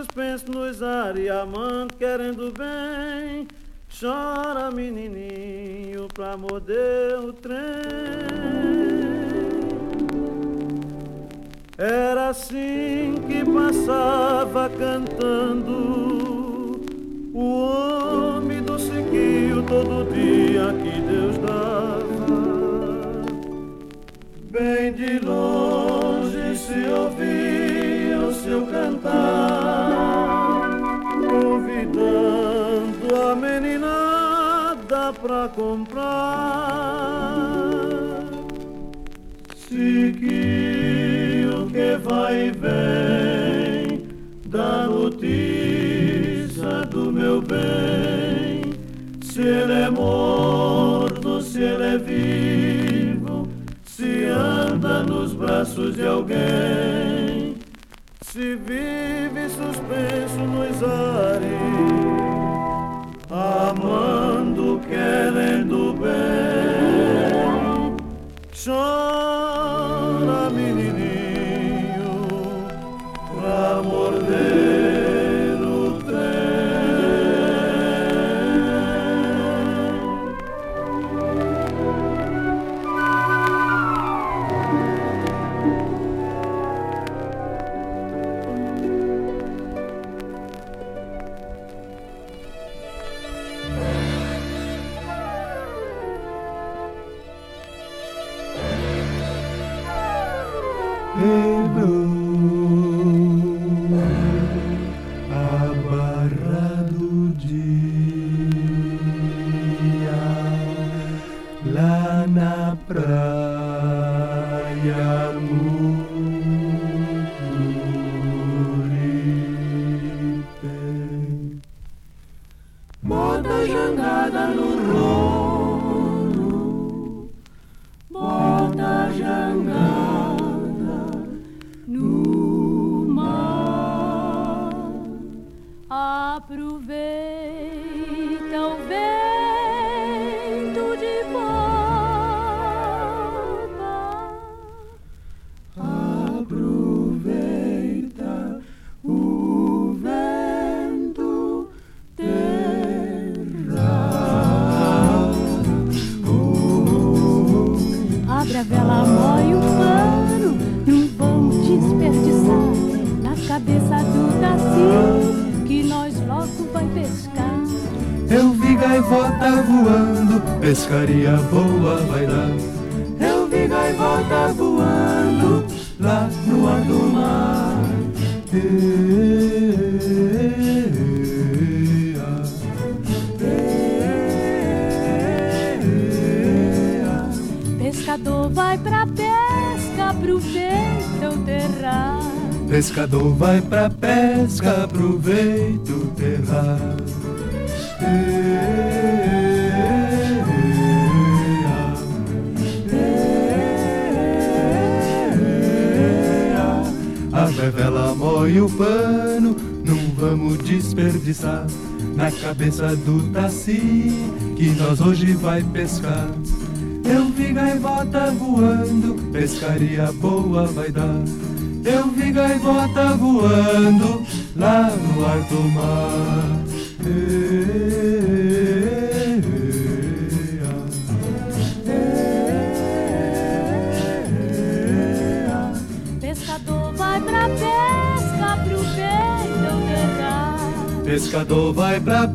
suspenso nos ares, amando, querendo bem. Chora, menininho, pra morder o trem. Era assim que passava cantando o homem do seguio todo dia que Deus dava. Bem de longe se ouvia o seu cantar, pra comprar. Seguiu que vai e vem da notícia do meu bem, se ele é morto, se ele é vivo se anda nos braços de alguém, se vive suspenso nos ares, querendo bem. Chora, moça do Taci que nós hoje vai pescar. Eu vi gaivota voando, pescaria boa vai dar. Eu vi gaivota voando lá no alto mar. Pescador vai pra pesca Ei, ei, ei. pescador vai pra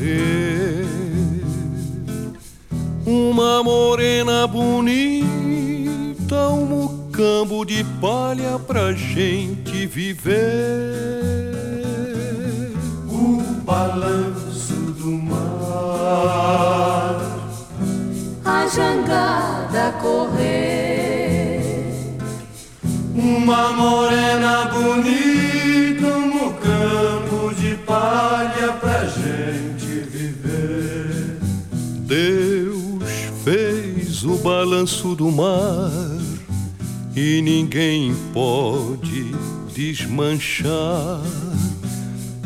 Yeah. desmanchar.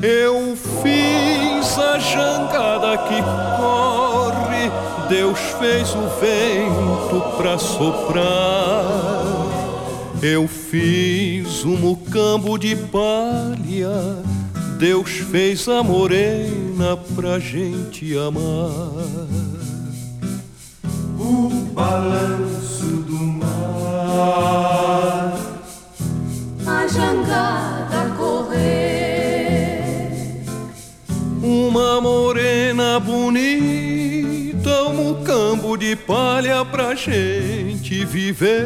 Eu fiz a jangada que corre, Deus fez o vento pra soprar. Eu fiz um mucambo de palha, Deus fez a morena pra gente amar. viver.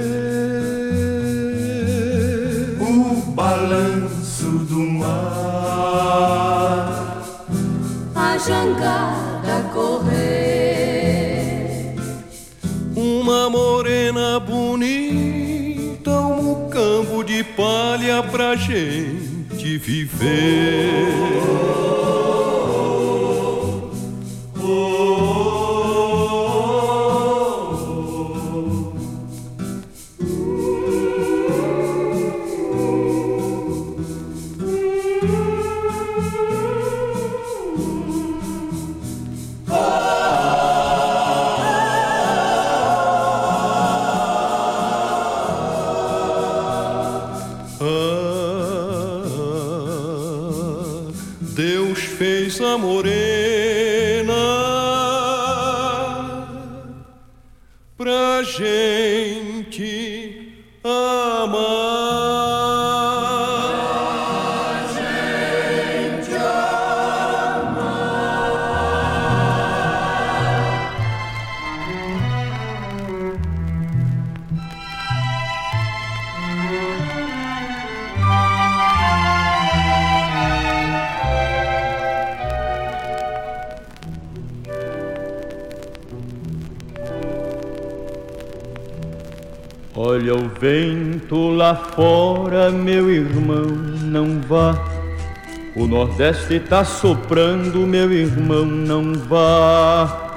Nordeste tá soprando, meu irmão, não vá.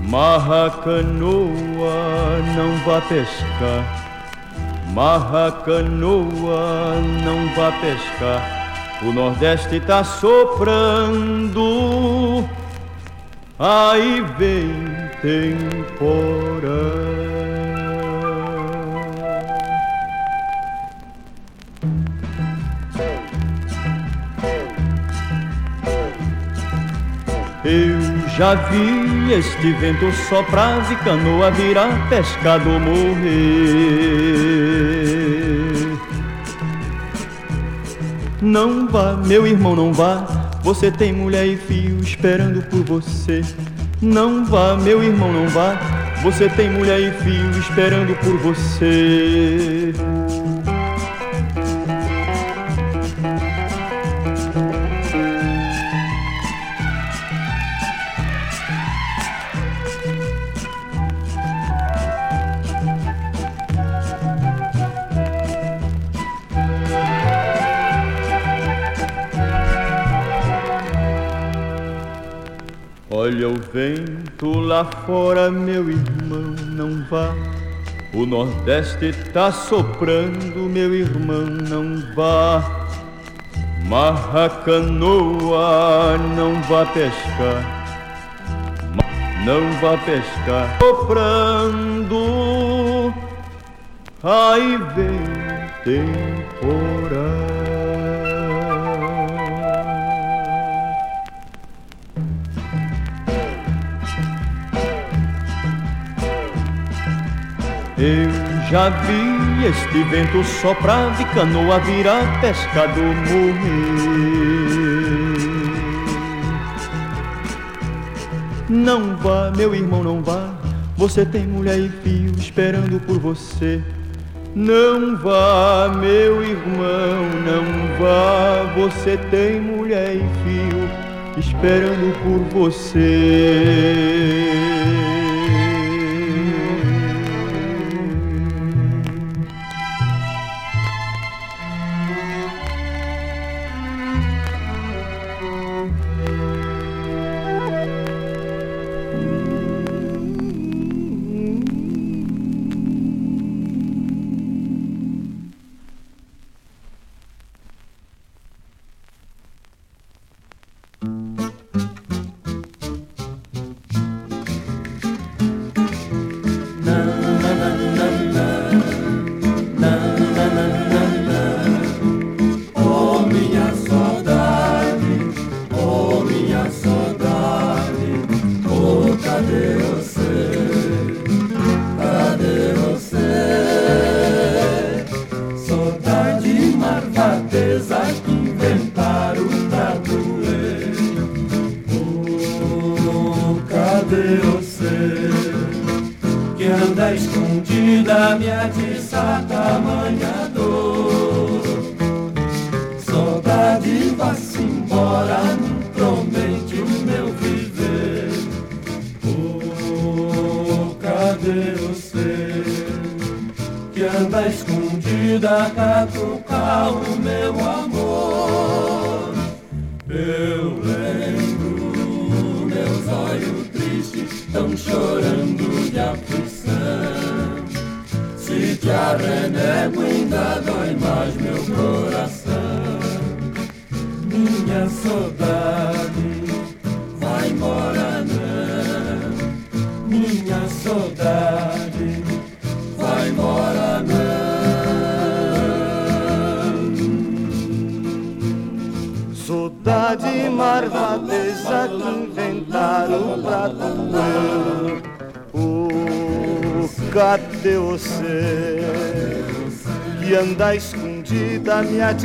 Marra canoa, não vá pescar. Marra canoa, não vá pescar. O Nordeste tá soprando, aí vem temporada. Já vi este vento soprar e canoa virar, pescador morrer. Não vá, meu irmão, não vá. Você tem mulher e filho esperando por você. Não vá, meu irmão, não vá. Você tem mulher e filho esperando por você. Vento lá fora, meu irmão, não vá. O Nordeste tá soprando, meu irmão, não vá. Marra canoa, não vá pescar. Não vá pescar. Soprando, aí vem temporada. Eu já vi este vento soprar e canoa virar pescador morrer. Não vá, meu irmão, não vá. Você tem mulher e filho esperando por você. Não vá, meu irmão, não vá. Você tem mulher e filho esperando por você.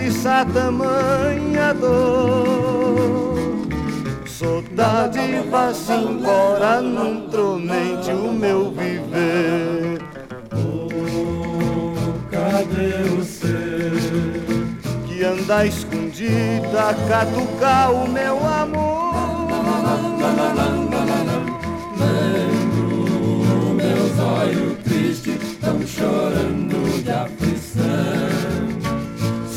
Atiçar tamanha dor. Saudade vá-se embora, não tormente o meu viver. Oh, cadê você? Que anda escondida catucar o meu amor. Lembro meus olhos tristes estão chorando de aflição.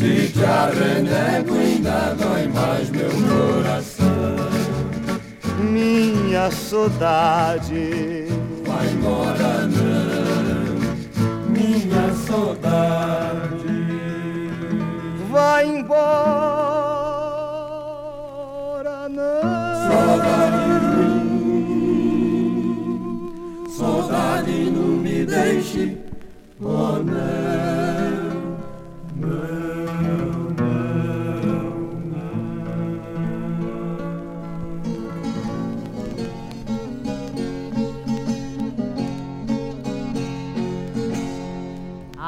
Se te arrenego ainda dói mais meu coração. Minha saudade. Vai embora não, minha saudade vai embora. Saudade não me deixe, oh não, não,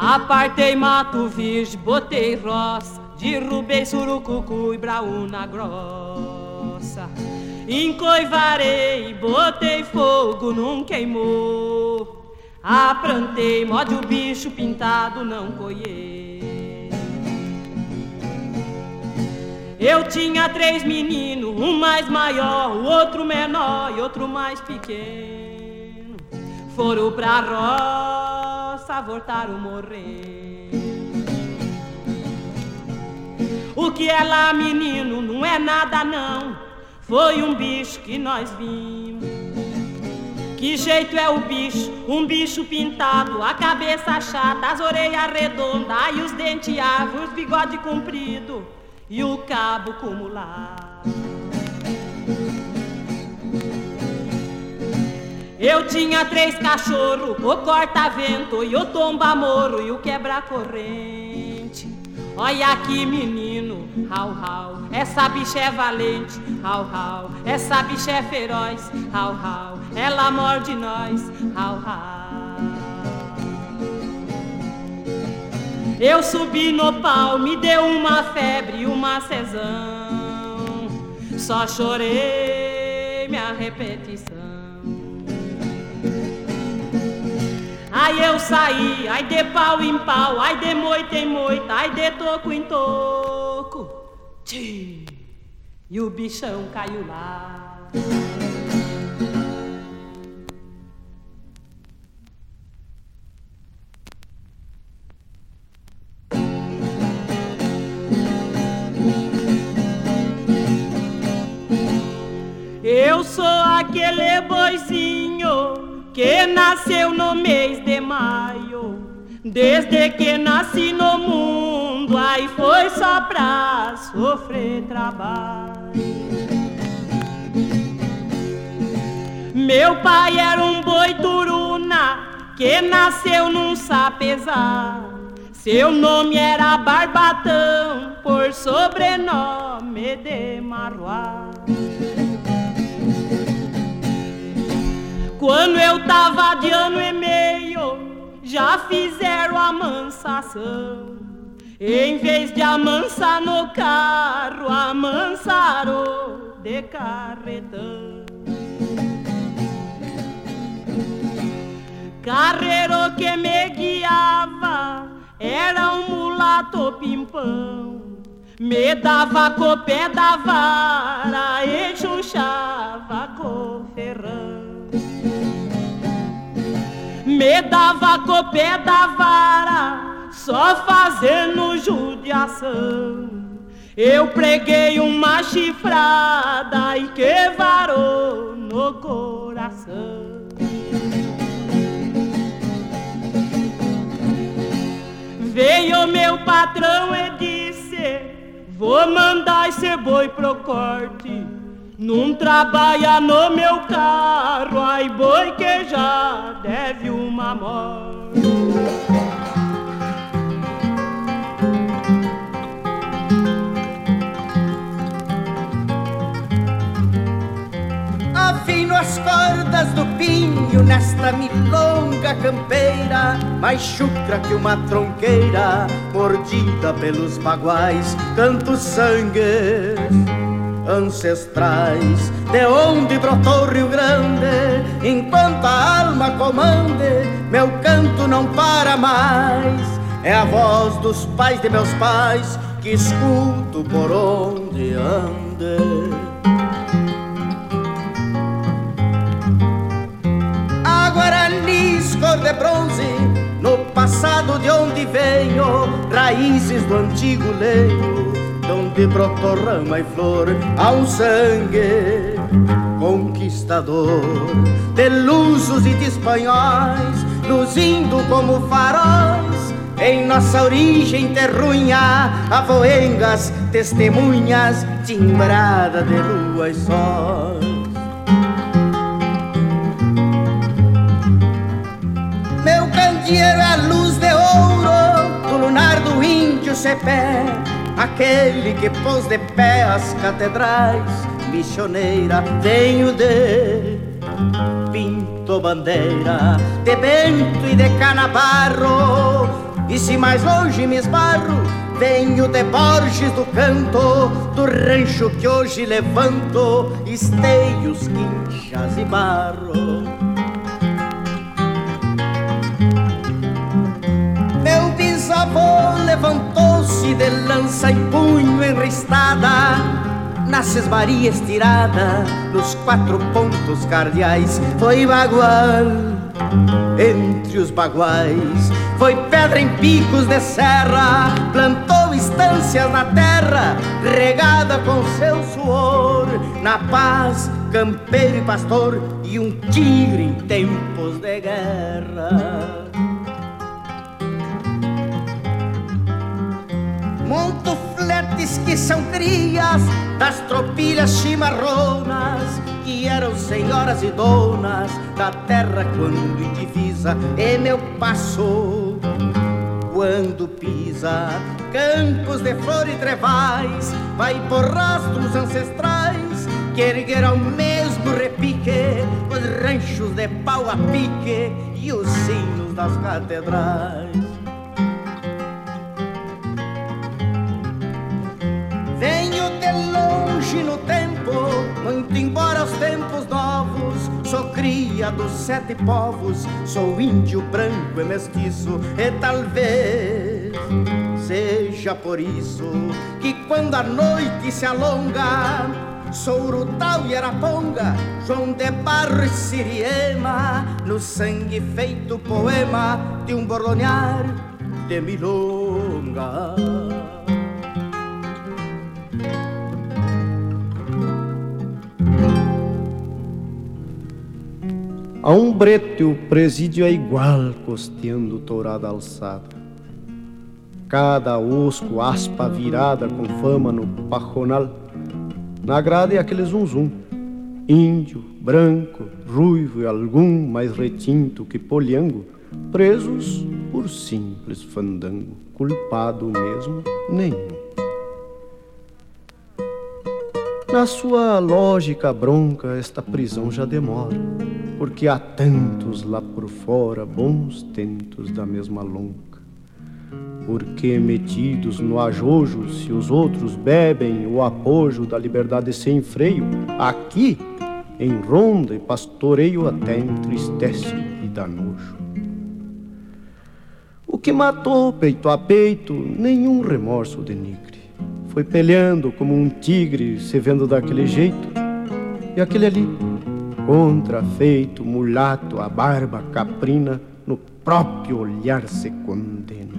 Apartei mato virgem, botei roça, derrubei surucucu e braúna grossa. Encoivarei, botei fogo, não queimou. Aplantei, mode o bicho pintado, não coiei. Eu tinha três meninos, um mais maior, o outro menor e outro mais pequeno. Foram pra roça, voltaram morrer. O que é lá, menino, não é nada não. Foi um bicho que nós vimos. Que jeito é o bicho? Um bicho pintado, a cabeça chata, as orelhas redondas, e os dentes árvores, bigode comprido e o cabo acumulado. Eu tinha três cachorros, o corta-vento e o tomba-moro e o quebra-corrente. Olha aqui, menino, rau, rau, essa bicha é valente, rau, rau, essa bicha é feroz, rau, rau, ela morde nós, rau, rau. Eu subi no pau, me deu uma febre, uma cesão, só chorei minha repetição. Aí eu saí, ai de pau em pau, ai de moita em moita, ai de toco em toco. Tchim, e o bichão caiu lá. Eu sou aquele boizinho que nasceu no mês de maio. Desde que nasci no mundo, aí foi só pra sofrer trabalho. Meu pai era um boi turuna que nasceu num sapezar. Seu nome era Barbatão, por sobrenome de Maruá. Quando eu tava de ano e meio, já fizeram a amansação. Em vez de amansar no carro, amansaram de carretão. Carreiro que me guiava era um mulato pimpão. Me dava com o pé da vara e chuchava me dava com o pé da vara, só fazendo judiação. Eu preguei uma chifrada e que varou no coração. Veio meu patrão e disse: Vou mandar esse boi pro corte. Não trabalha no meu carro, ai boi que já deve uma morte. Afino as cordas do pinho nesta milonga campeira, mais chucra que uma tronqueira, mordida pelos baguais, tanto sangue ancestrais, de onde brotou Rio Grande, enquanto a alma comande, meu canto não para mais. É a voz dos pais de meus pais que escuto por onde ande. A Guaranis cor de bronze, no passado de onde venho, raízes do antigo leio, onde brotou rama e flor, há um sangue conquistador, de lusos e de espanhóis, luzindo como faróis, em nossa origem terrunha, avoengas, testemunhas, timbrada de lua e sol. Meu candeeiro é a luz de ouro do lunar do índio Cepé, aquele que pôs de pé as catedrais, missioneira, venho de Pinto Bandeira, de Bento e de Canabarro, e se mais longe me esbarro, venho de Borges do Canto, do rancho que hoje levanto, esteios, quinchas e barro. Meu bisavô de lança e punho enristada nas Maria estirada, nos quatro pontos cardeais, foi bagual entre os baguais, foi pedra em picos de serra, plantou estâncias na terra, regada com seu suor, na paz, campeiro e pastor, e um tigre em tempos de guerra. Monto fletes que são crias das tropilhas chimarronas que eram senhoras e donas da terra quando indivisa e meu passo quando pisa campos de flor e trevais vai por rastros ancestrais que ergueram mesmo repique os ranchos de pau a pique e os sinos das catedrais de longe no tempo, muito embora os tempos novos. Sou cria dos sete povos, sou índio, branco e mestiço, e talvez seja por isso que quando a noite se alonga, sou Urutau e Araponga, João de Barro e Siriema, no sangue feito poema de um bordonear de milonga. A um brete o presídio é igual, costeando tourada alçada. Cada osco, aspa virada com fama no pajonal. Na grade é aquele zunzum. Índio, branco, ruivo e algum mais retinto que poliango, presos por simples fandango, culpado mesmo nenhum. Na sua lógica bronca, esta prisão já demora porque há tantos lá por fora, bons tentos da mesma lonca. Porque metidos no ajojo, se os outros bebem o apojo da liberdade sem freio, aqui, em ronda e pastoreio, até entristece e dá nojo. O que matou peito a peito, nenhum remorso denigre. Foi peleando como um tigre, se vendo daquele jeito, e aquele ali, contrafeito, mulato, a barba caprina, no próprio olhar se condena.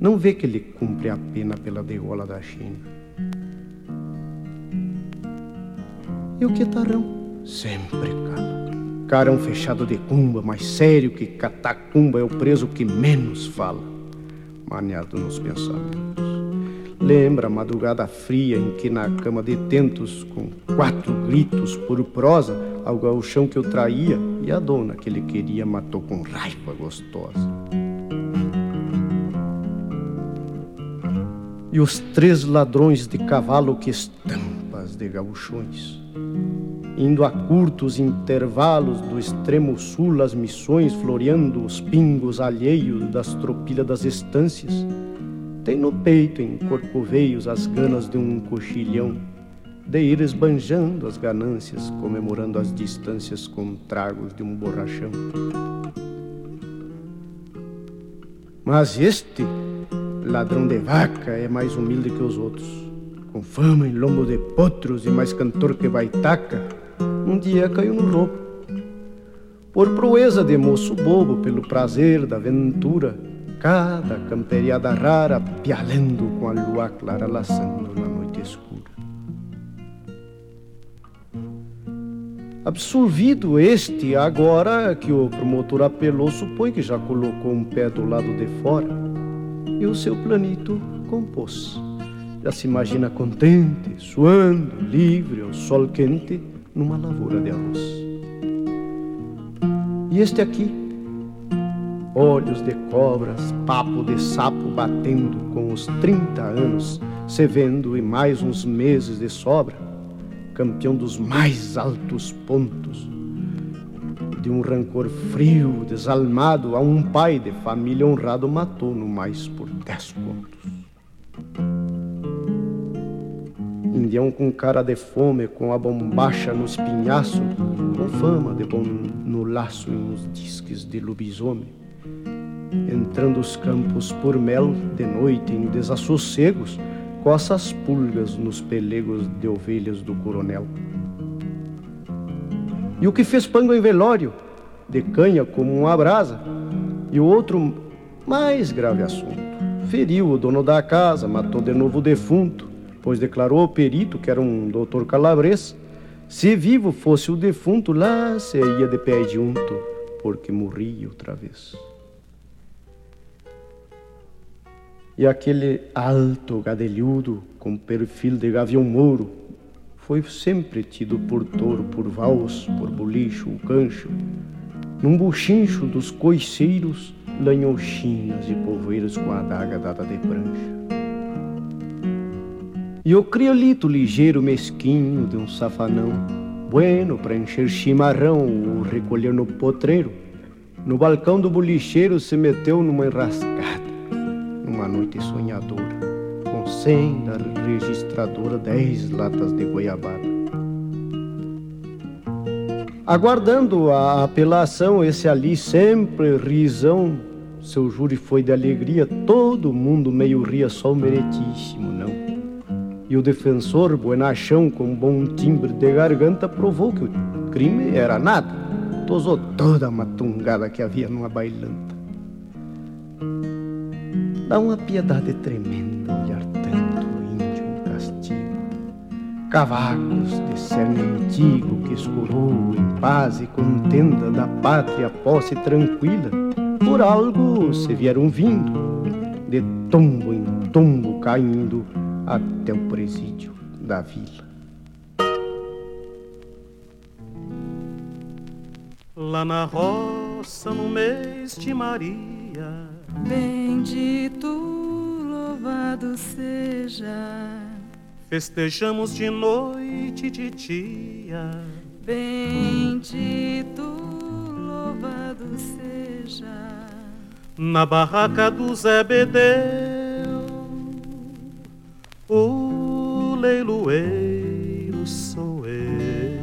Não vê que ele cumpre a pena pela degola da China. E o quetarão sempre cala. Carão fechado de cumba, mais sério que catacumba, é o preso que menos fala, maniado nos pensamentos. Lembra a madrugada fria em que na cama de tentos, com quatro gritos por prosa, ao gauchão que eu traía e a dona que ele queria matou com raiva gostosa. E os três ladrões de cavalo que estampas de gauchões, indo a curtos intervalos do extremo sul as missões, floreando os pingos alheios das tropilhas das estâncias, tem no peito, em corcoveios, as ganas de um cochilhão, de ir esbanjando as ganâncias, comemorando as distâncias com tragos de um borrachão. Mas este, ladrão de vaca, é mais humilde que os outros, com fama em lombo de potros e mais cantor que baitaca, um dia caiu no roubo. Por proeza de moço bobo, pelo prazer da aventura, cada camperiada rara, pialando com a lua clara laçando na noite escura. Absolvido este, agora que o promotor apelou, supõe que já colocou um pé do lado de fora e o seu planito compôs. Já se imagina contente, suando, livre ao sol quente, numa lavoura de arroz. E este aqui, olhos de cobras, papo de sapo batendo com os 30 anos, se vendo e mais uns meses de sobra, campeão dos mais altos pontos. De um rancor frio, desalmado, a um pai de família honrado matou no mais por dez contos. Indião com cara de fome, com a bombacha nos pinhaços, com fama de bom no laço e nos disques de lobisomem. Entrando os campos por mel, de noite em desassossegos, coça as pulgas nos pelegos de ovelhas do coronel. E o que fez pango em velório, de canha como uma brasa, e o outro mais grave assunto. Feriu o dono da casa, matou de novo o defunto, pois declarou ao perito, que era um doutor calabres, se vivo fosse o defunto, lá se ia de pé junto, porque morria outra vez. E aquele alto gadelhudo com perfil de gavião mouro foi sempre tido por touro, por vals, por bolicho, o cancho, num buchincho dos coiceiros, lanhochinas e povoeiros com a adaga dada de prancha. E o criolito ligeiro mesquinho de um safanão, bueno para encher chimarrão ou recolher no potreiro, no balcão do bolicheiro se meteu numa enrascada noite sonhadora, com cem da registradora, dez latas de goiabada. Aguardando a apelação, esse ali sempre risão, seu júri foi de alegria, todo mundo meio ria, só o meretíssimo não. E o defensor, buenachão, com bom timbre de garganta, provou que o crime era nada, tosou toda a matungada que havia numa bailanta. Dá uma piedade tremenda olhar tanto índio em castigo. Cavacos de cerne antigo que escurou em paz e contenda da pátria posse tranquila, por algo se vieram vindo, de tombo em tombo caindo até o presídio da vila. Lá na roça, no mês de Maria Bendito, louvado seja. Festejamos de noite e de dia. Bendito, louvado seja. Na barraca do Zé Bedeu, o leiloeiro sou eu.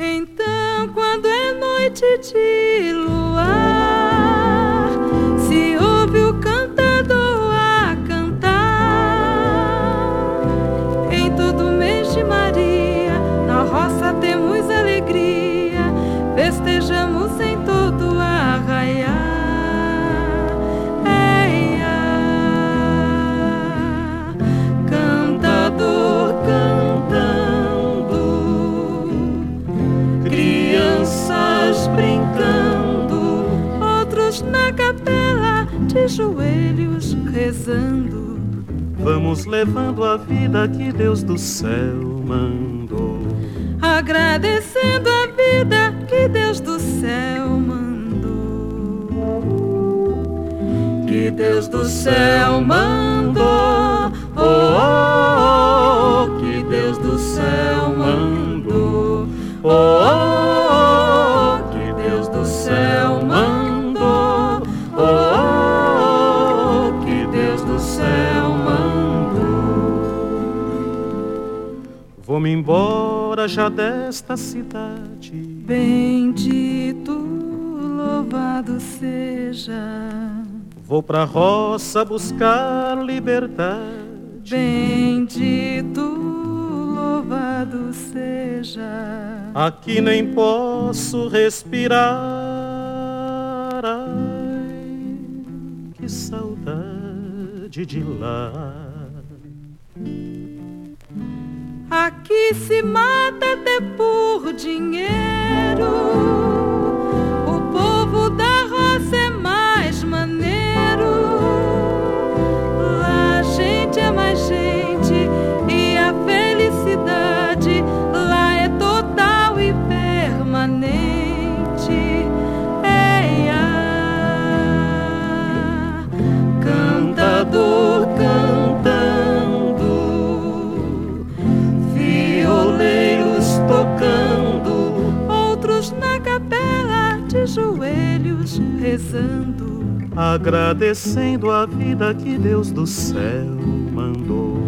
Então, quando é noite de luar, rezando. Vamos levando a vida que Deus do céu mandou. agradecendo a vida que Deus do céu mandou. Que Deus do céu mandou, oh, oh, oh, que Deus do céu mandou, oh, oh, oh, que Deus do céu mandou, Vou-me embora já desta cidade. Bendito, louvado seja. Vou pra roça buscar liberdade. Bendito, louvado seja. Aqui nem posso respirar. Ai, que saudade de lá. Aqui se mata até por dinheiro. O povo da roça é mais Sendo a vida que Deus do céu mandou.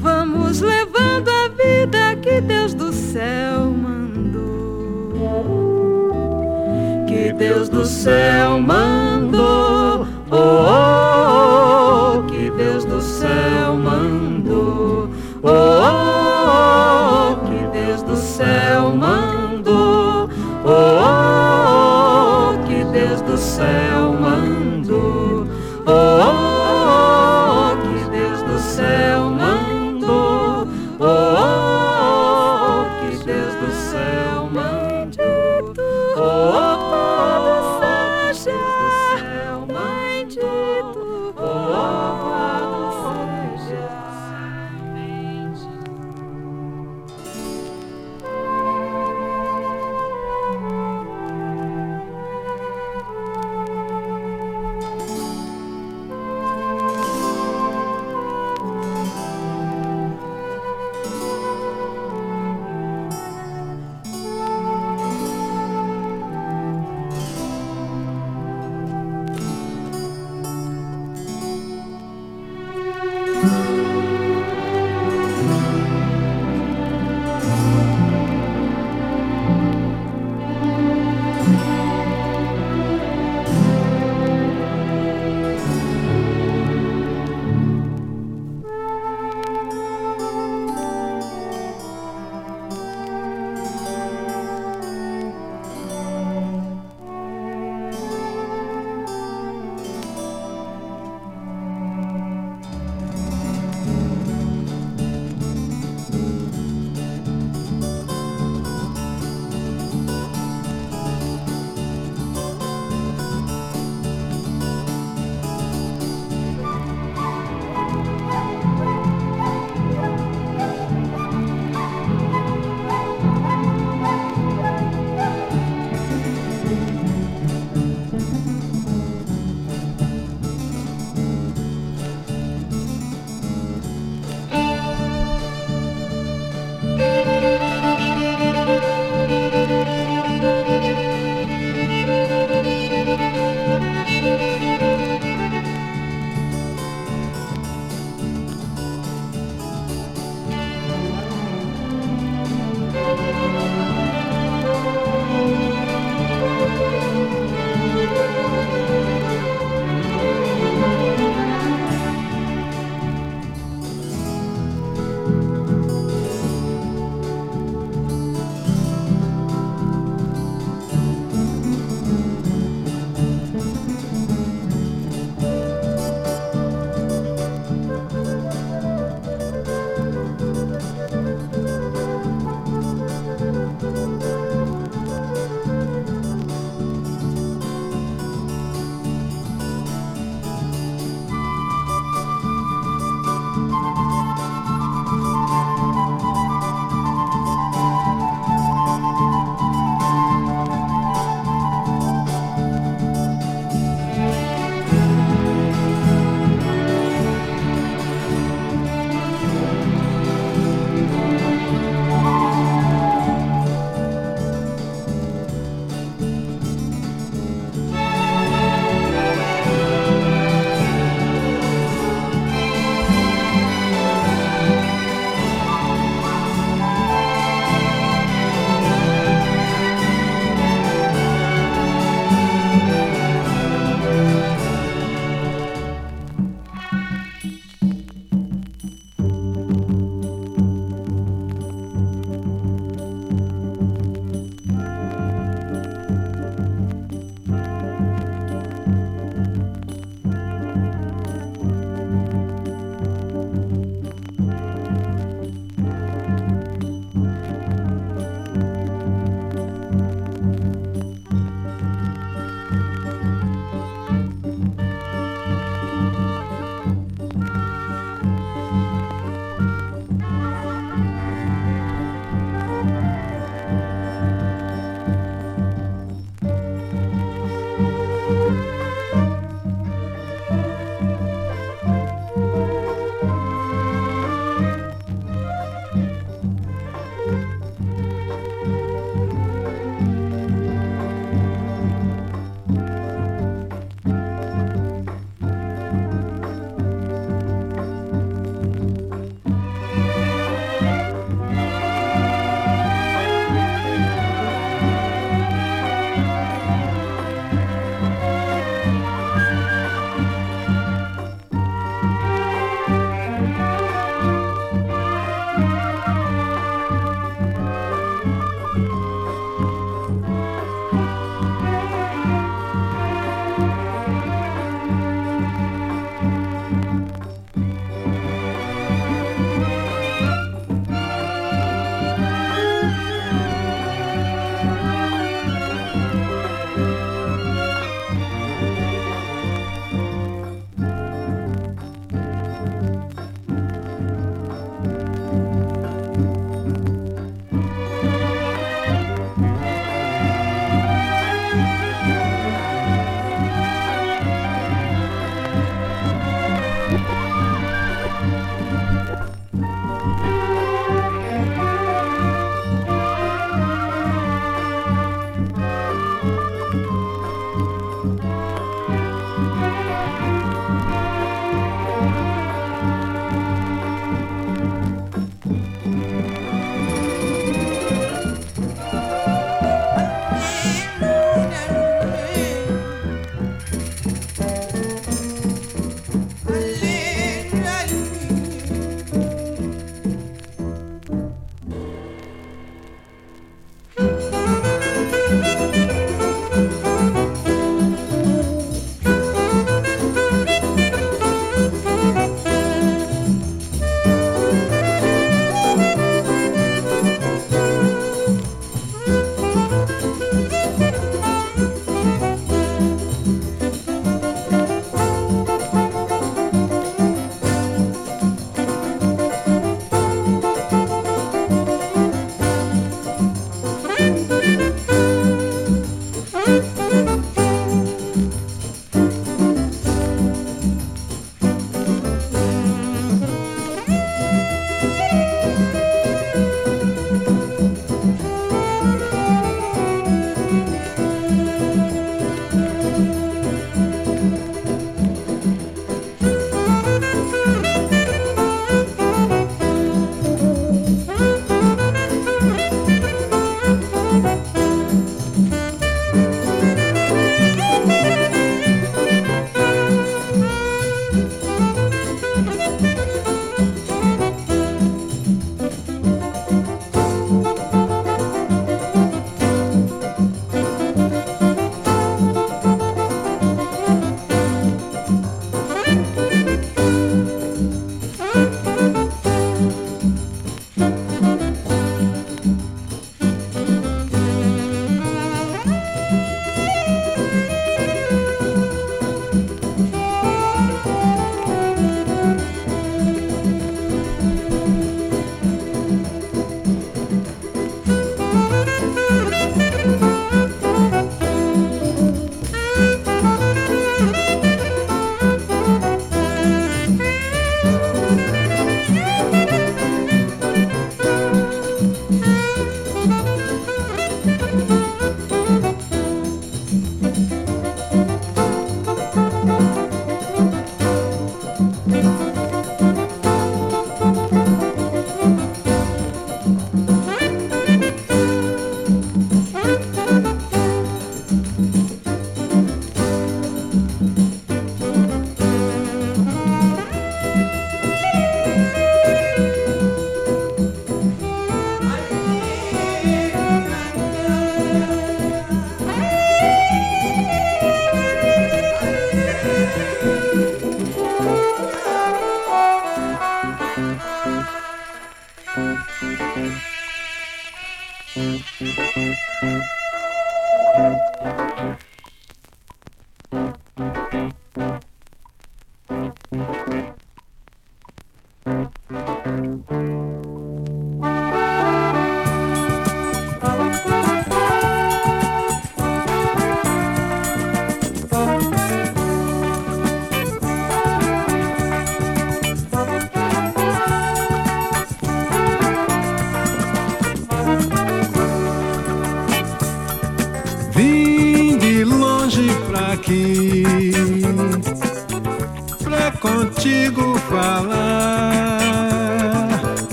Vamos levando a vida que Deus do céu mandou. Que Deus do céu mandou.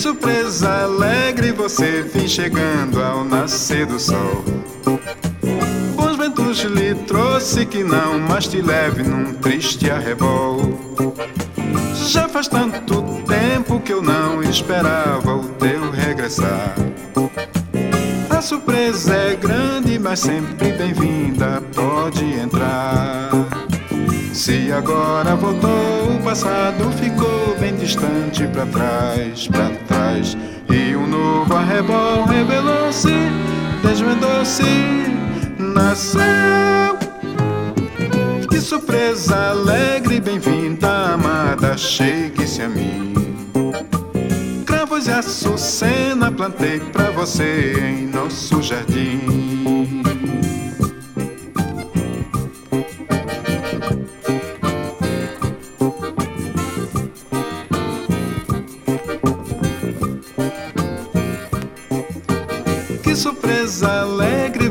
Surpresa alegre você vem chegando ao nascer do sol. Bons ventos lhe trouxe que não mais te leve num triste arrebol. Já faz tanto tempo que eu não esperava o teu regressar. A surpresa é grande, mas sempre bem-vinda, pode entrar. Se agora voltou, o passado ficou bem distante pra trás, pra trás. E um novo arrebol revelou-se, desvendou-se, nasceu. Que surpresa alegre, bem-vinda, amada, chegue-se a mim. Cravos e açucena plantei pra você em nosso jardim.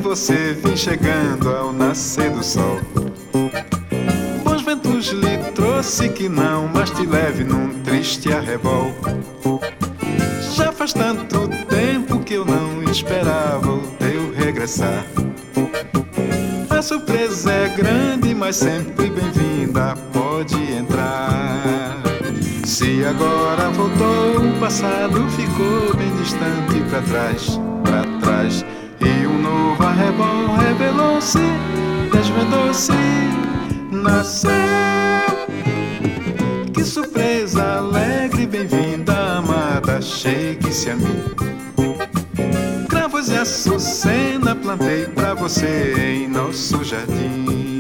Você vem chegando ao nascer do sol. Bons ventos lhe trouxe que não mais te leve num triste arrebol. Já faz tanto tempo que eu não esperava o teu regressar. A surpresa é grande, mas sempre bem-vinda, pode entrar. Se agora voltou, o passado ficou bem distante pra trás, pra trás. Novo arrebol revelou-se, desvendou-se, nasceu. Que surpresa alegre, bem-vinda, amada, chegue-se a mim. Cravos e açucena plantei pra você em nosso jardim.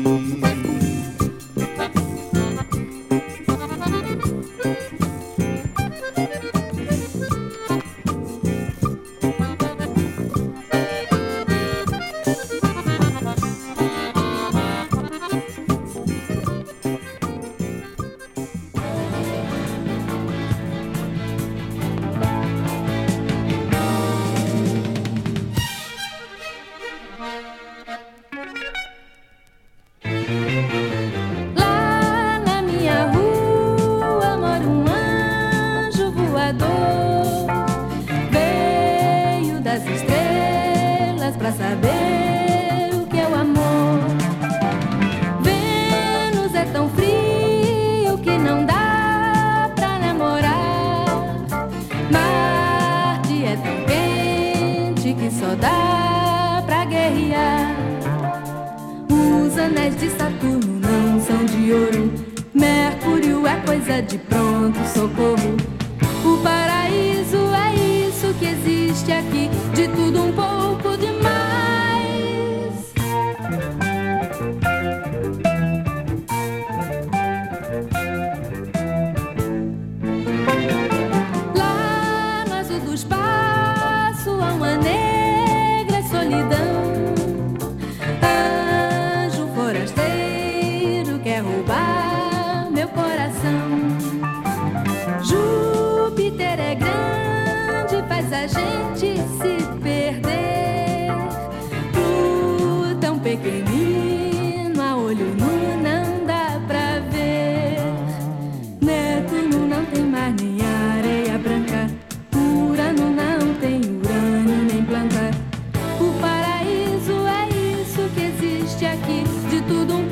existe aqui de tudo um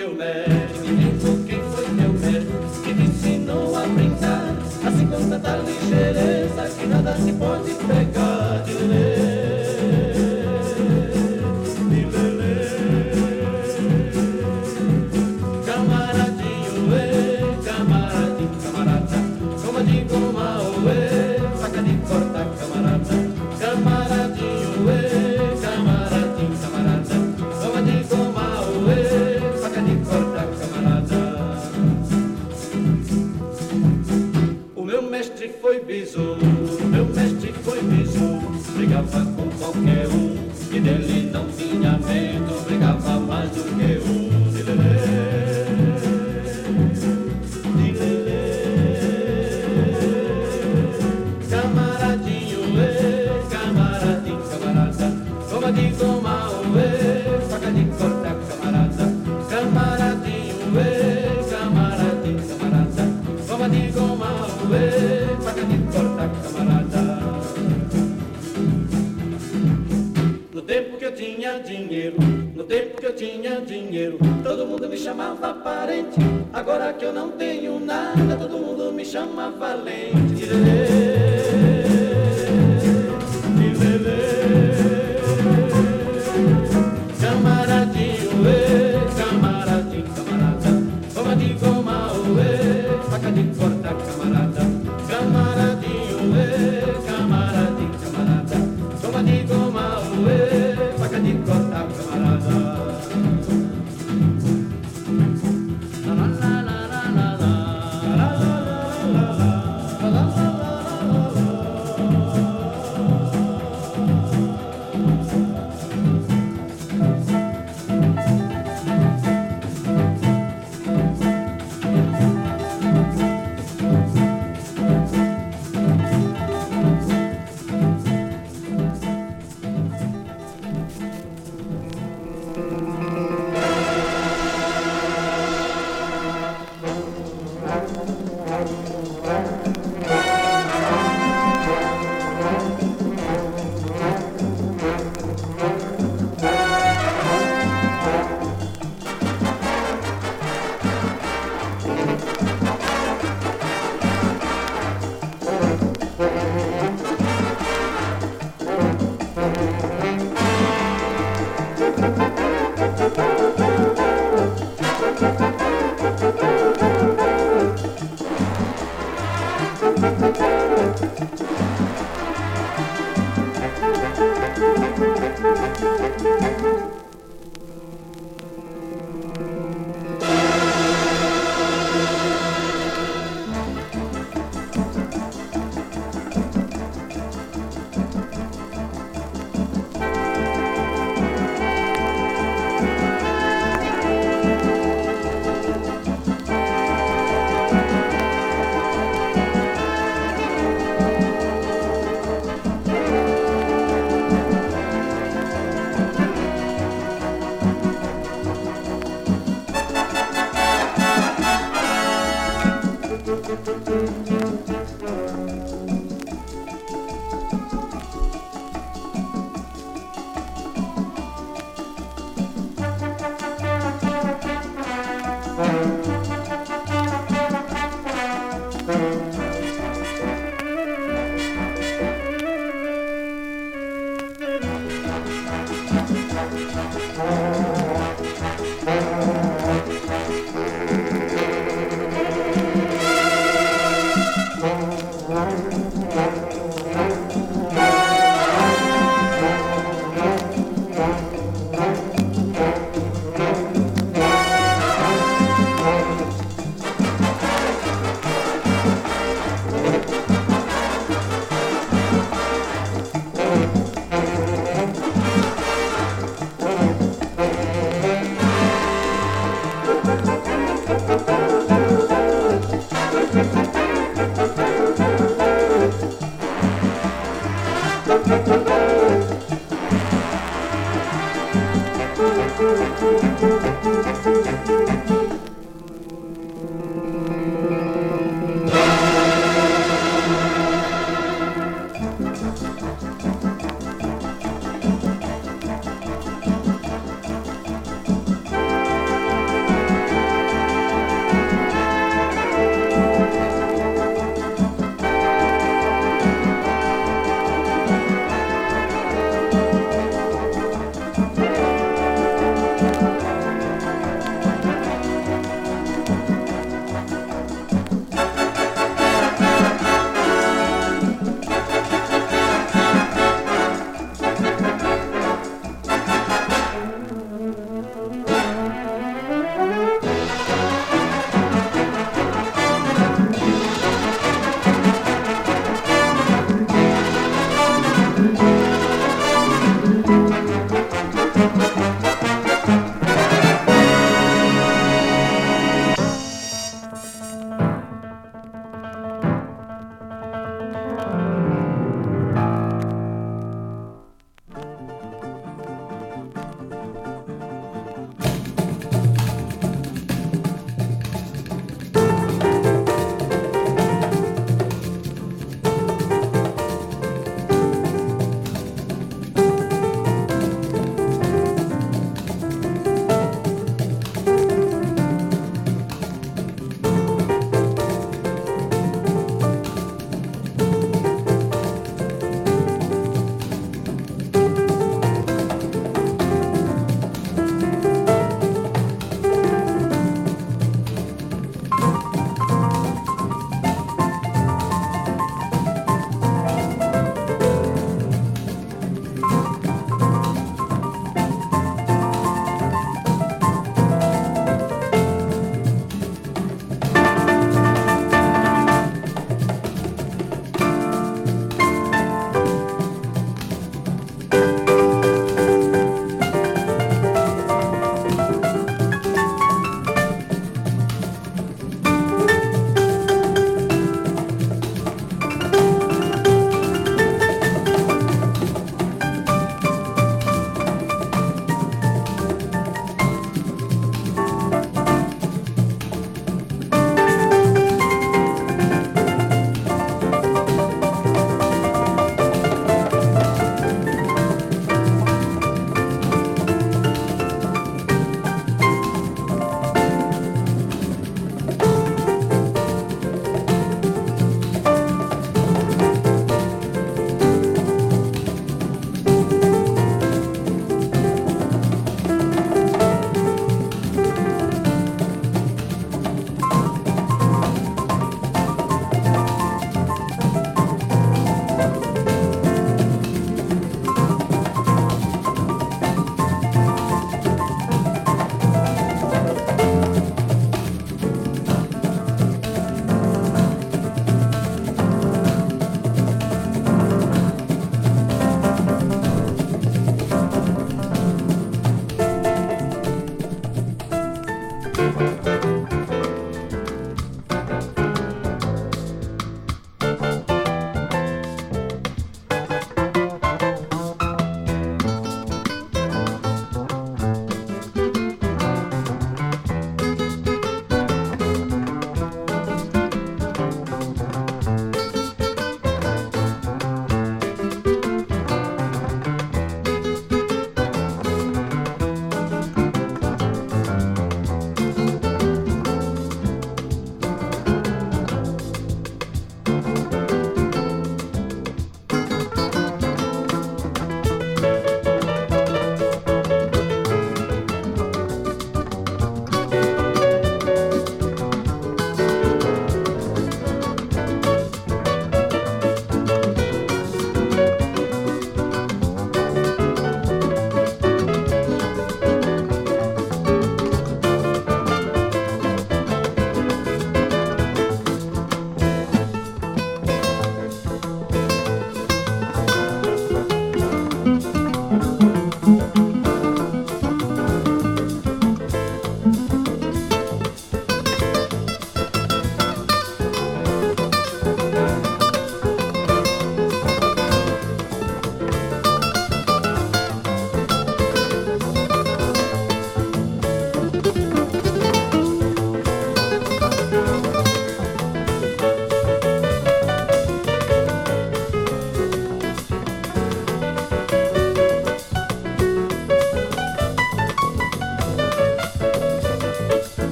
foi teu valendo.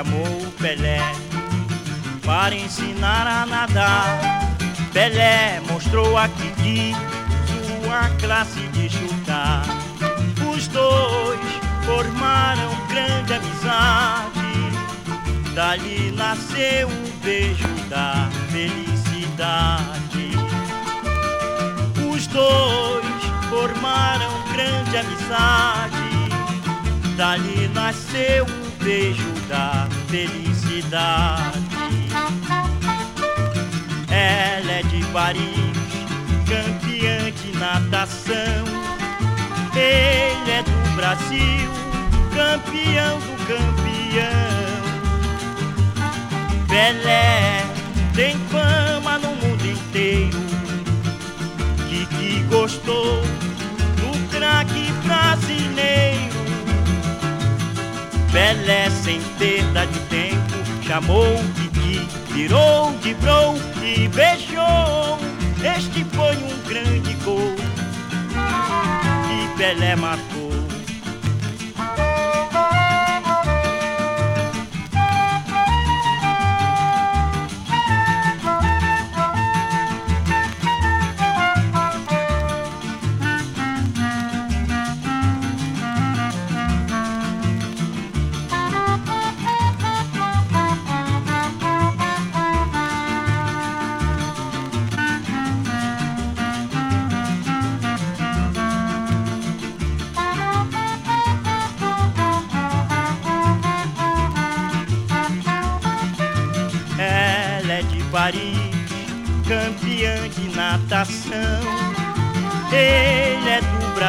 Chamou Pelé para ensinar a nadar. Pelé mostrou a Kiki sua classe de chutar. Os dois formaram grande amizade. Dali nasceu o beijo da felicidade. Os dois formaram grande amizade. Dali nasceu o beijo da felicidade. Ela é de Paris, campeã de natação. Ele é do Brasil, campeão do campeão. Pelé tem fama no mundo inteiro. Que gostou Pelé sem perda de tempo chamou Kiki, virou de bro e beijou. Este foi um grande gol que Pelé marcou.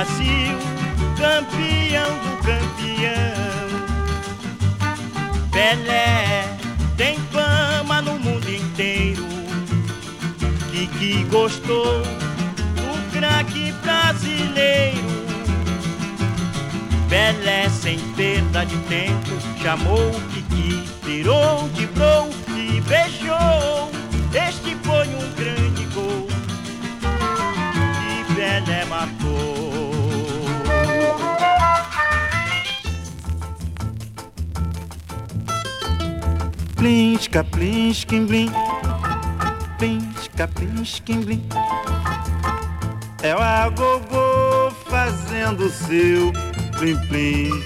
Brasil, campeão do campeão. Pelé tem fama no mundo inteiro. Kiki gostou do craque brasileiro. Pelé sem perda de tempo chamou o Kiki, virou de bro Plinska, plinskim, blim. Plinska, plinskim, blim. É o agogô fazendo o seu plim, plim.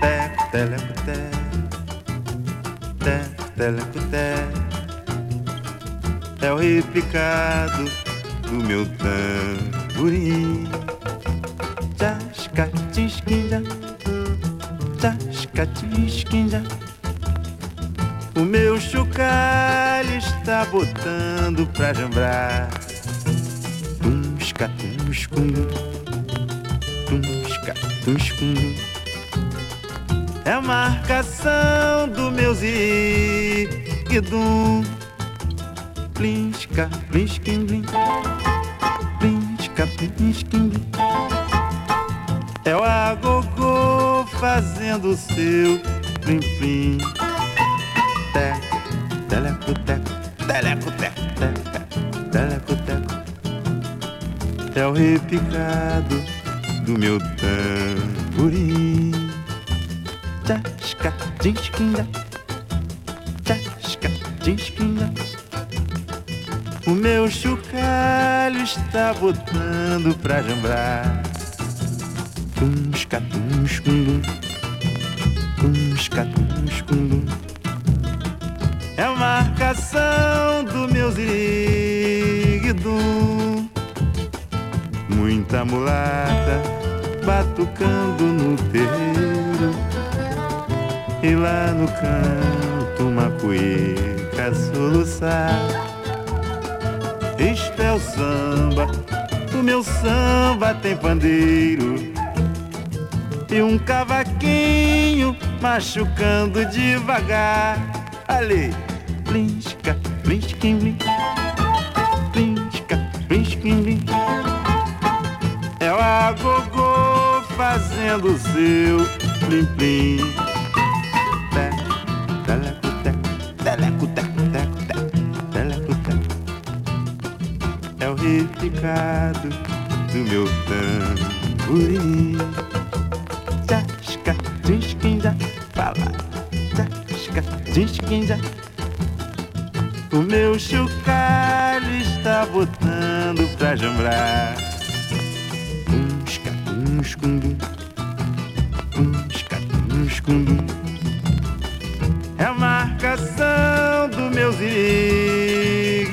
Té, teleco, té. Té, teleco, té. É o repicado do meu tamborim. Jasca, tisquinha. Jasca, tisquinha. Botando pra jambrar. Tusca, tuscum, tusca, tuscum. É a marcação do meu ziguidum. Plisca, plisquim, blim. Plisca, plisquim, blim. É o agogô fazendo o seu plim-plim. Repicado do meu tamborim. Tasca, disquinha, tasca, disquinha. O meu chocalho está botando pra jambrar. Tusca, tuscundum, batucando no terreiro. E lá no canto uma cueca soluçar. Este é o samba, o meu samba tem pandeiro. E um cavaquinho machucando devagar. Ali, plisca, teco, teleco, teco. É o repicado do meu tamborim. Tasca, tisquinha, fala. Tasca, disquinja. O meu chocalho está botando pra jambrar. Unscundum. Unsca,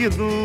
ouvido.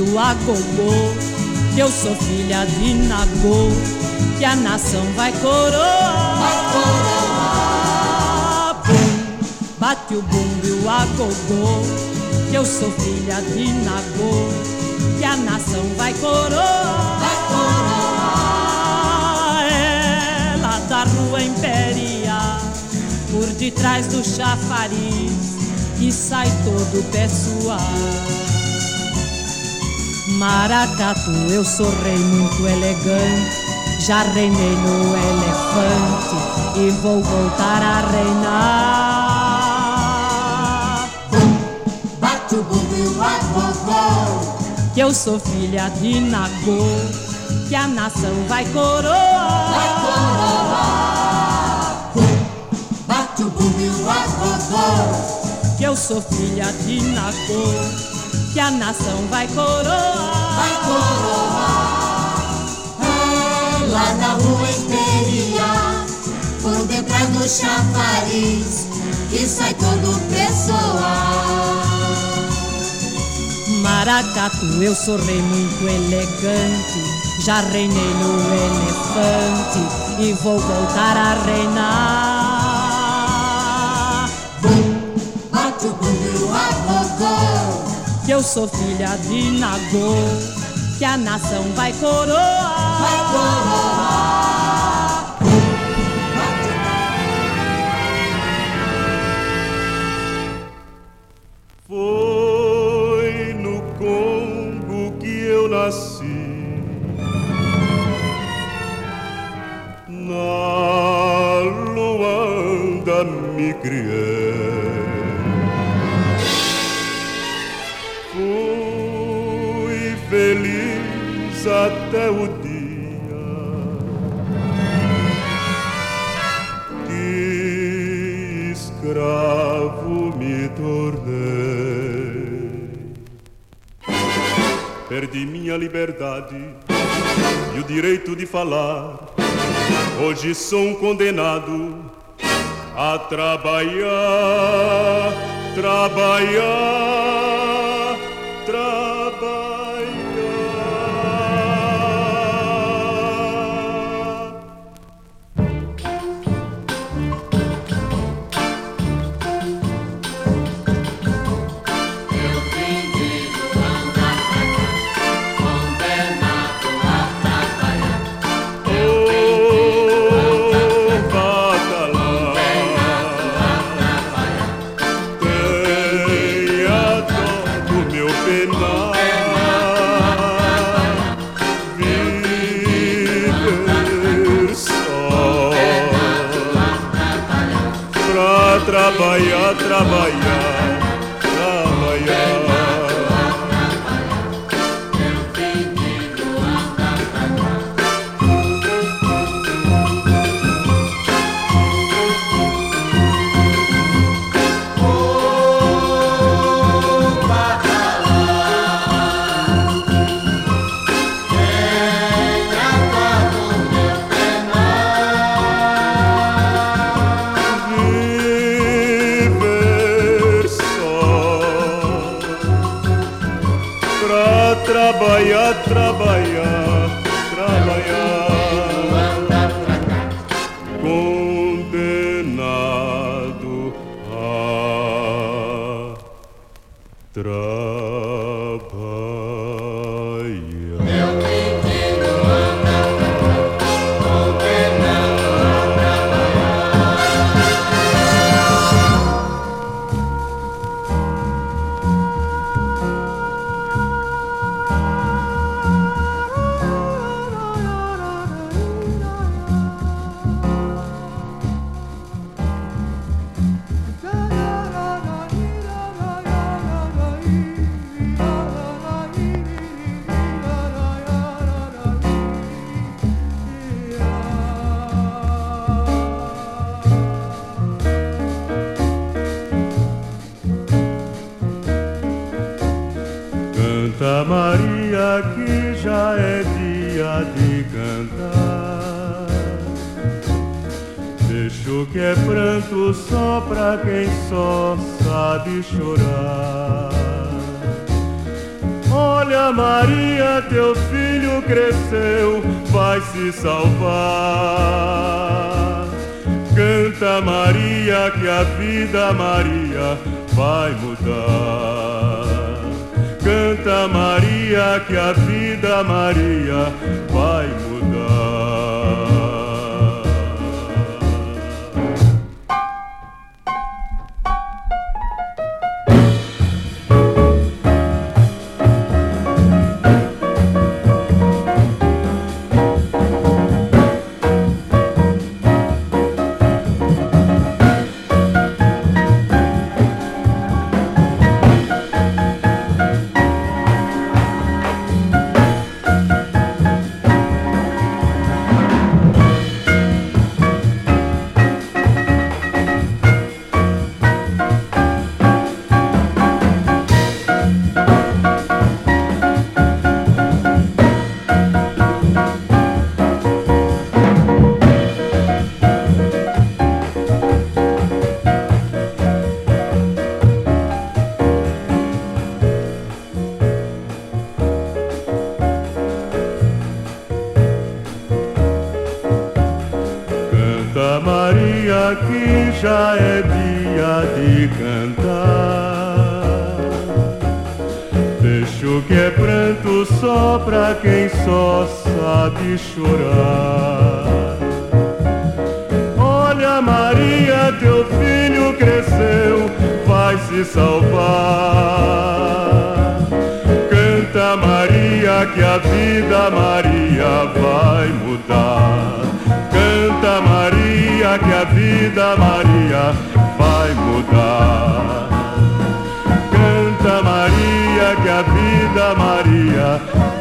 O o agogô, que eu sou filha de Nagô, que a nação vai coroar. Vai coroar. Bum, bate o bumbo e o agogô, que eu sou filha de Nagô, que a nação vai coroar. Vai coroar. Ela da rua imperial, por detrás do chafariz que sai todo pessoal. Maracatu, eu sou rei muito elegante, já reinei no elefante e vou voltar a reinar. Bate o bumbo e que eu sou filha de Nagô, que a nação vai coroar. Vai coroar. Bate o bumbo e que eu sou filha de Nagô, que a nação vai coroar. Vai coroar. É lá na rua imperial, por detrás do chafariz, que sai todo pessoal. Maracatu, eu sou rei muito elegante, já reinei no elefante e vou voltar a reinar. Que eu sou filha de Nagô, que a nação vai coroar. Vai coroar. Falar. Hoje sou um condenado a trabalhar, trabalhar, que é pranto só pra quem só sabe chorar. Olha, Maria, teu filho cresceu, vai se salvar. Canta, Maria, que a vida, Maria, vai mudar. Canta, Maria, que a vida, Maria, vai mudar. Maria.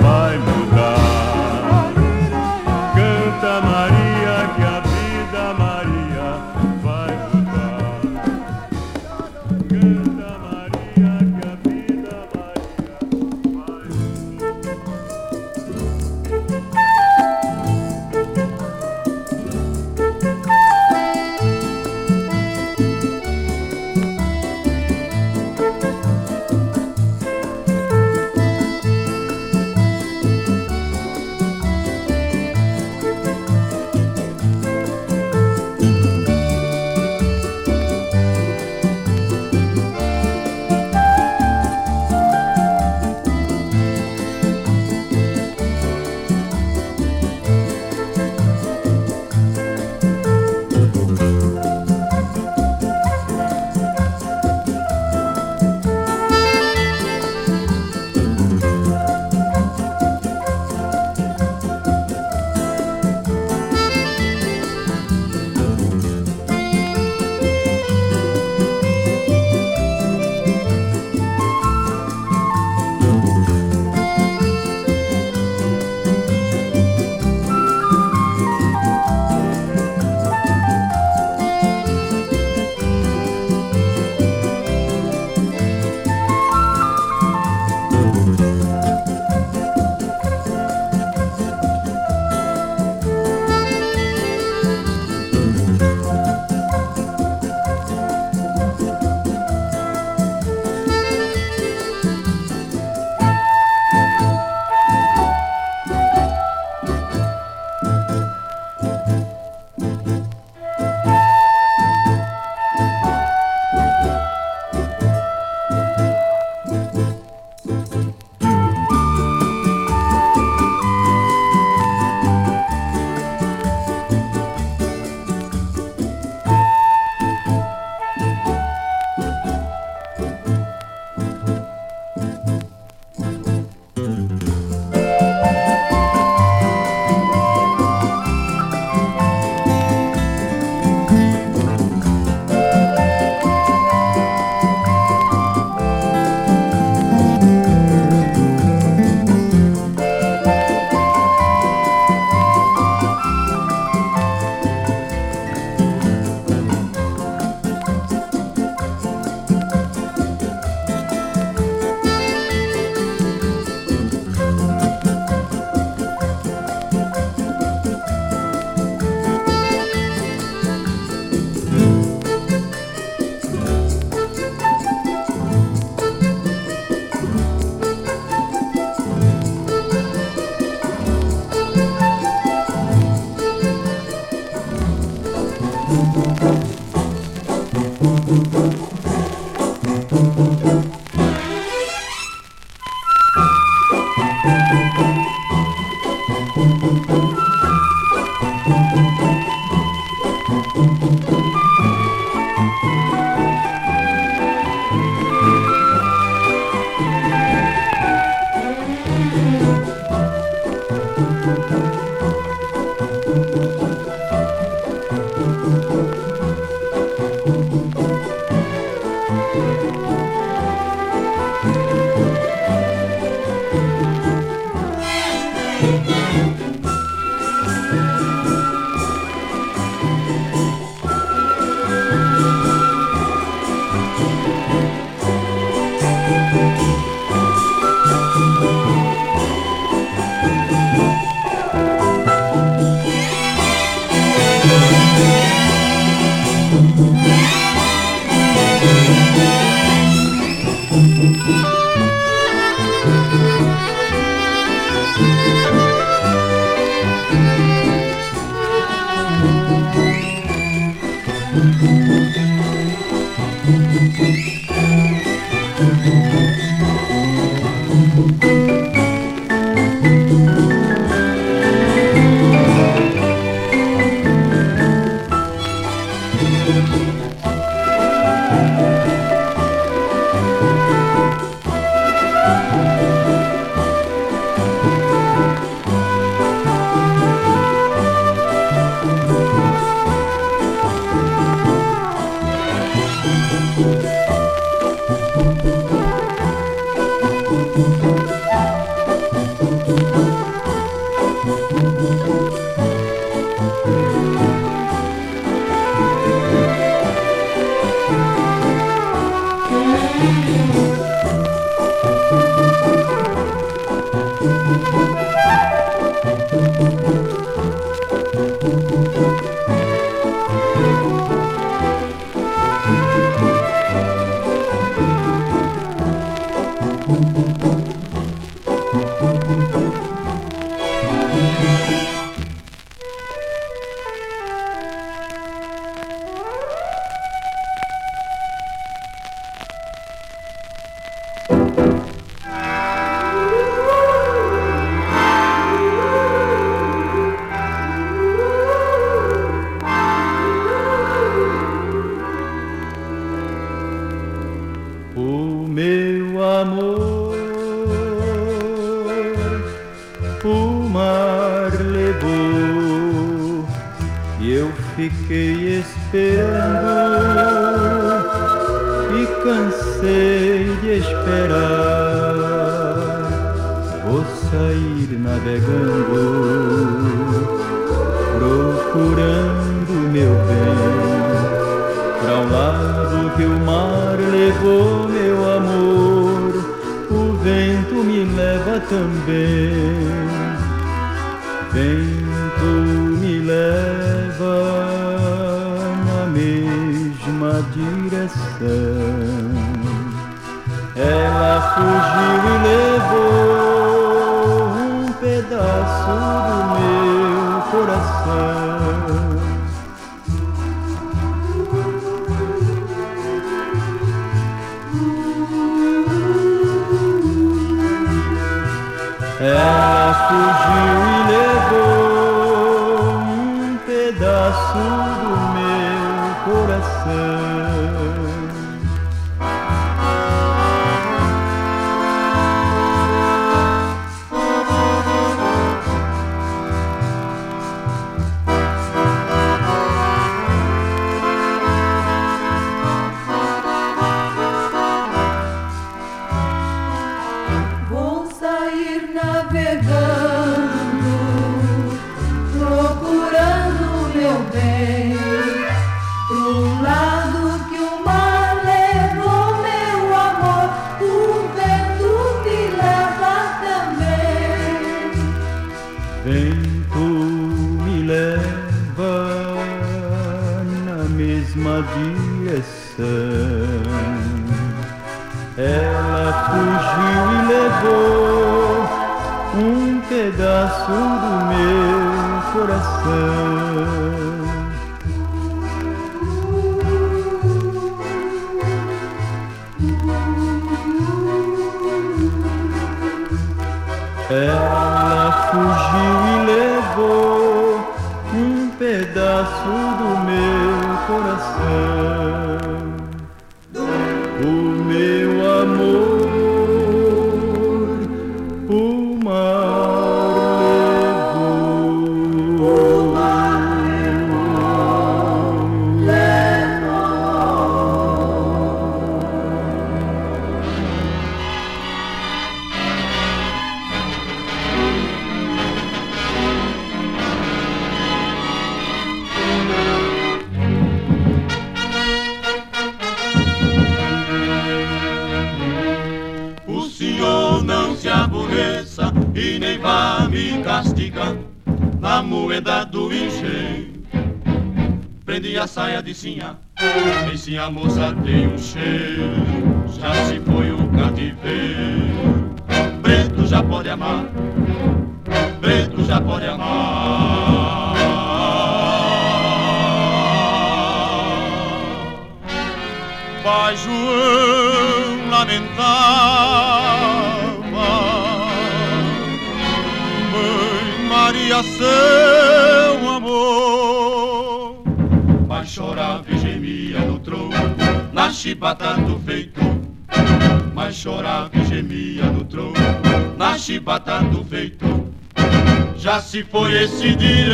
Já se foi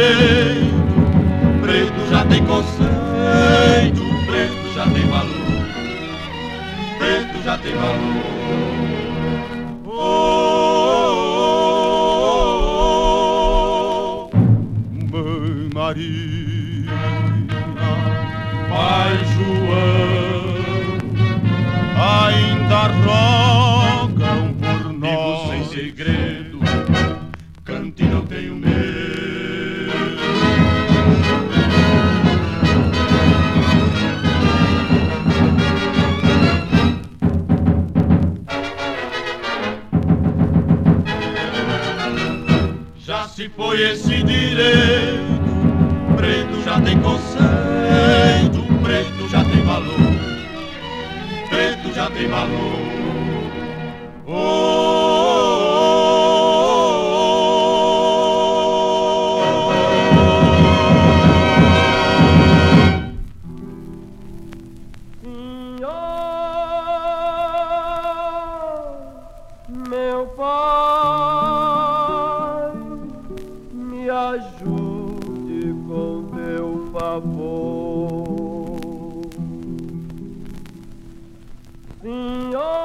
嗯哟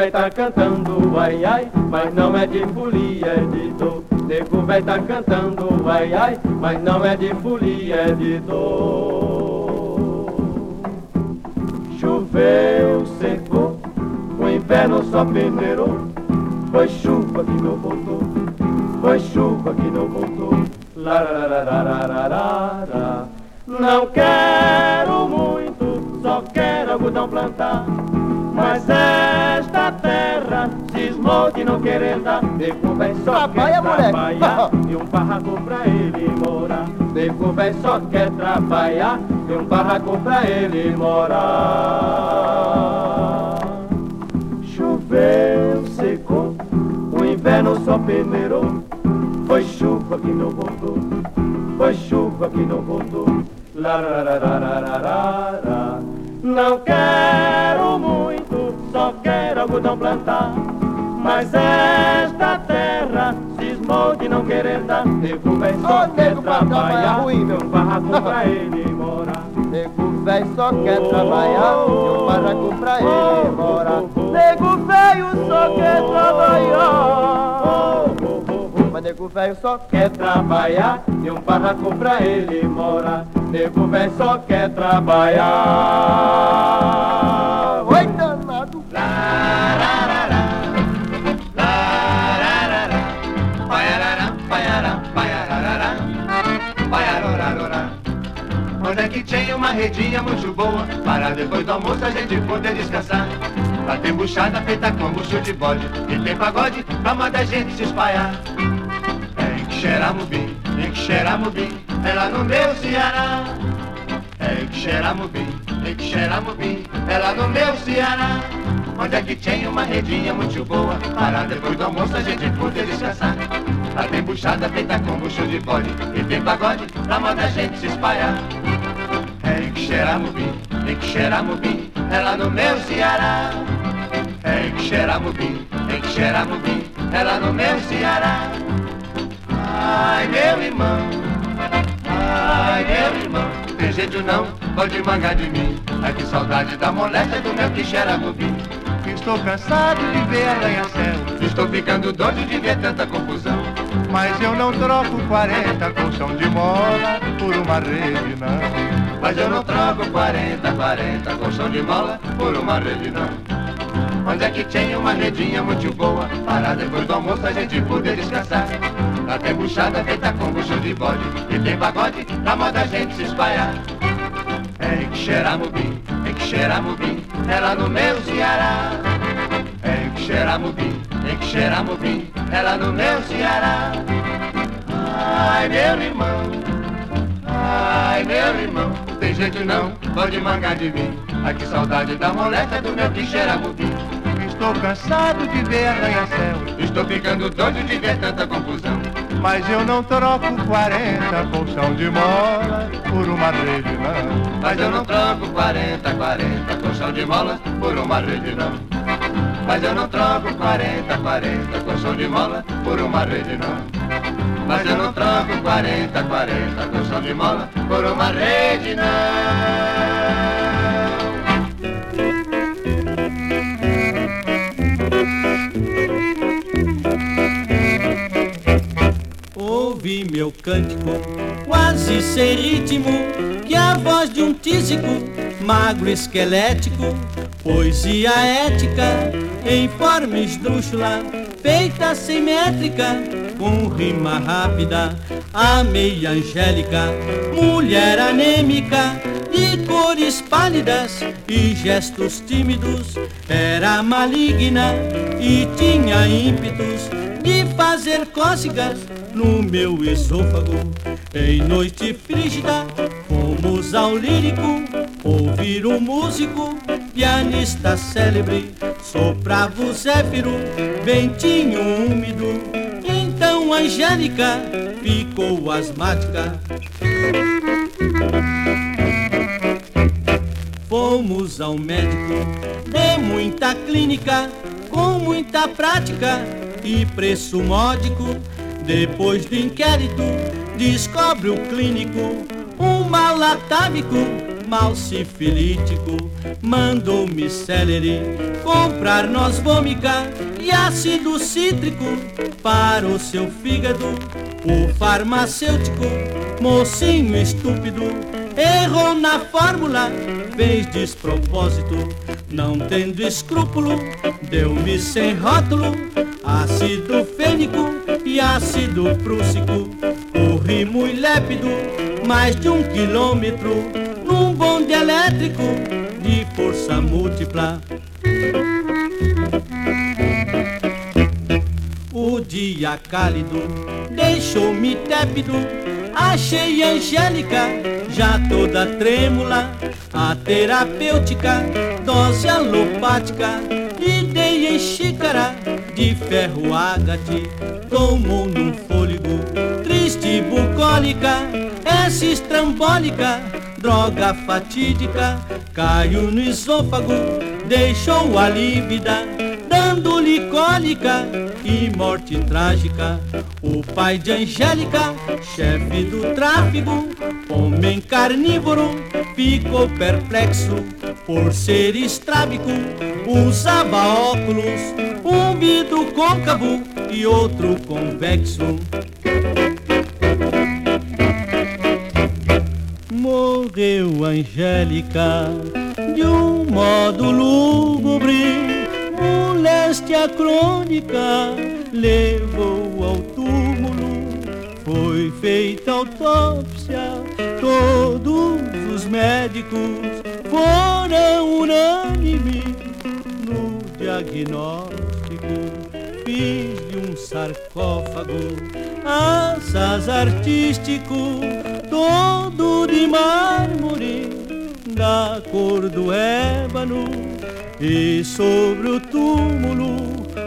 vai tá cantando, ai ai, mas não é de folia, é de dor. Nego vai tá cantando, ai ai, mas não é de folia, é de dor. Choveu, secou, o inverno só peneirou. Foi chuva que não voltou, foi chuva que não voltou. Lararararararara. Não quero muito, só quero algodão plantar. Mas esta terra cismou de não querer dar. Nego vem só quer trabalhar e um barraco pra ele morar. Nego vem só quer trabalhar e um barraco pra ele morar. Choveu, secou, o inverno só peneirou. Foi chuva que não voltou, foi chuva que não voltou. Larararararara. Não quero muito, só quero algodão plantar. Mas esta terra cismou de não querer dar. Nego vem só quer trabalhar, e um barraco pra ele morar. Nego velho só quer trabalhar e um barraco pra ele morar. Nego velho só quer trabalhar. Mas nego velho só quer trabalhar e um barraco pra ele morar. Nego velho só quer trabalhar. Uma redinha muito boa. Para depois do almoço a gente poder descansar. Lá tem buchada feita com bucho de bode. E tem pagode pra mandar a gente se espalhar. Em Xeramubim, em Xeramubim É lá no meu Ceará. Em Xeramubim, em Xeramubim É lá no meu Ceará. Onde é que tinha uma redinha muito boa? Para depois do almoço a gente poder descansar. Lá tem buchada feita com bucho de bode. E tem pagode pra mandar a gente se espalhar Em Xeramubim, em Xeramubim É lá no meu Ceará Xeramubim, em Xeramubim, é lá no meu Ceará. Ai, meu irmão, ai, meu irmão, tem jeito não, pode mangar de mim. Ai, que saudade da moléstia do meu Quixeramubim. Estou cansado de ver arranha-céu, estou ficando doido de ver tanta confusão. Mas eu não troco 40 colchão de mola por uma rede, não. Mas eu não troco 40, 40 colchão de mola por uma rede, não. Onde é que tem uma redinha muito boa? Para depois do almoço a gente poder descansar. Lá tem buchada feita com bucho de bode E tem pagode pra moda a gente se espalhar. É que xeramubim, é que xeramubim É lá no meu Ceará. É que xeramubim, é que xeramubim É lá no meu Ceará. Ai meu irmão Ai meu irmão Tem jeito não, pode mangar de mim. Ai que saudade da molesta do meu quixeramubim Estou cansado de ver arranha-céu. Estou ficando doido de ver tanta confusão. Mas eu não troco 40 colchão de mola por uma rede não Mas eu não troco 40, 40 colchão de mola por uma rede não Mas eu não troco 40, 40 colchão de mola por uma rede não Mas eu não troco 40, 40 colchão de mola por uma rede não. Ouvi meu cântico, quase sem ritmo, que a voz de um tísico, magro esquelético, poesia ética, em forma esdrúxula, feita simétrica, com rima rápida, a meia angélica, mulher anêmica, de cores pálidas e gestos tímidos, era maligna e tinha ímpetos de fazer cócegas no meu esôfago. Em noite frígida, fomos ao lírico ouvir um músico, pianista célebre, soprava o zéfiro, ventinho úmido. Então Angélica ficou asmática. Fomos ao médico de muita clínica, com muita prática e preço módico depois do inquérito, descobre o clínico um mal atávico, mal sifilítico. Mandou-me celery comprar noz vômica e ácido cítrico para o seu fígado. O farmacêutico, mocinho estúpido, errou na fórmula, fez despropósito. Não tendo escrúpulo, deu-me sem rótulo, ácido fênico e ácido prússico. Corri muito lépido, mais de um quilômetro, num bonde elétrico de força múltipla. O dia cálido deixou-me tépido, achei Angélica já toda trêmula, a terapêutica, dose alopática, e dei em xícara de ferro ágate, tomou num fôlego, triste bucólica, essa estrambólica, droga fatídica, caiu no esôfago, deixou-a lívida, dando-lhe cólica e morte trágica. O pai de Angélica, chefe do tráfego, homem carnívoro, ficou perplexo por ser estrábico, usava óculos, um vidro côncavo e outro convexo. Morreu Angélica de um modo lúgubre, moléstia crônica levou ao túmulo. Foi feita autópsia, todos os médicos foram unânimes no diagnóstico. De um sarcófago asas artístico, todo de mármore, da cor do ébano, e sobre o túmulo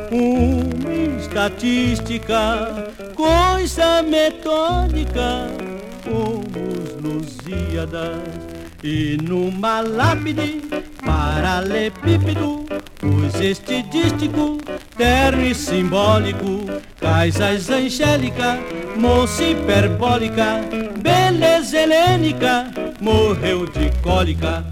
uma estatística, coisa metódica, como os Lusíadas, e numa lápide paralelepípedo Pus este dístico, terno e simbólico, Caisas angélica, moça hiperbólica, beleza helênica, morreu de cólica.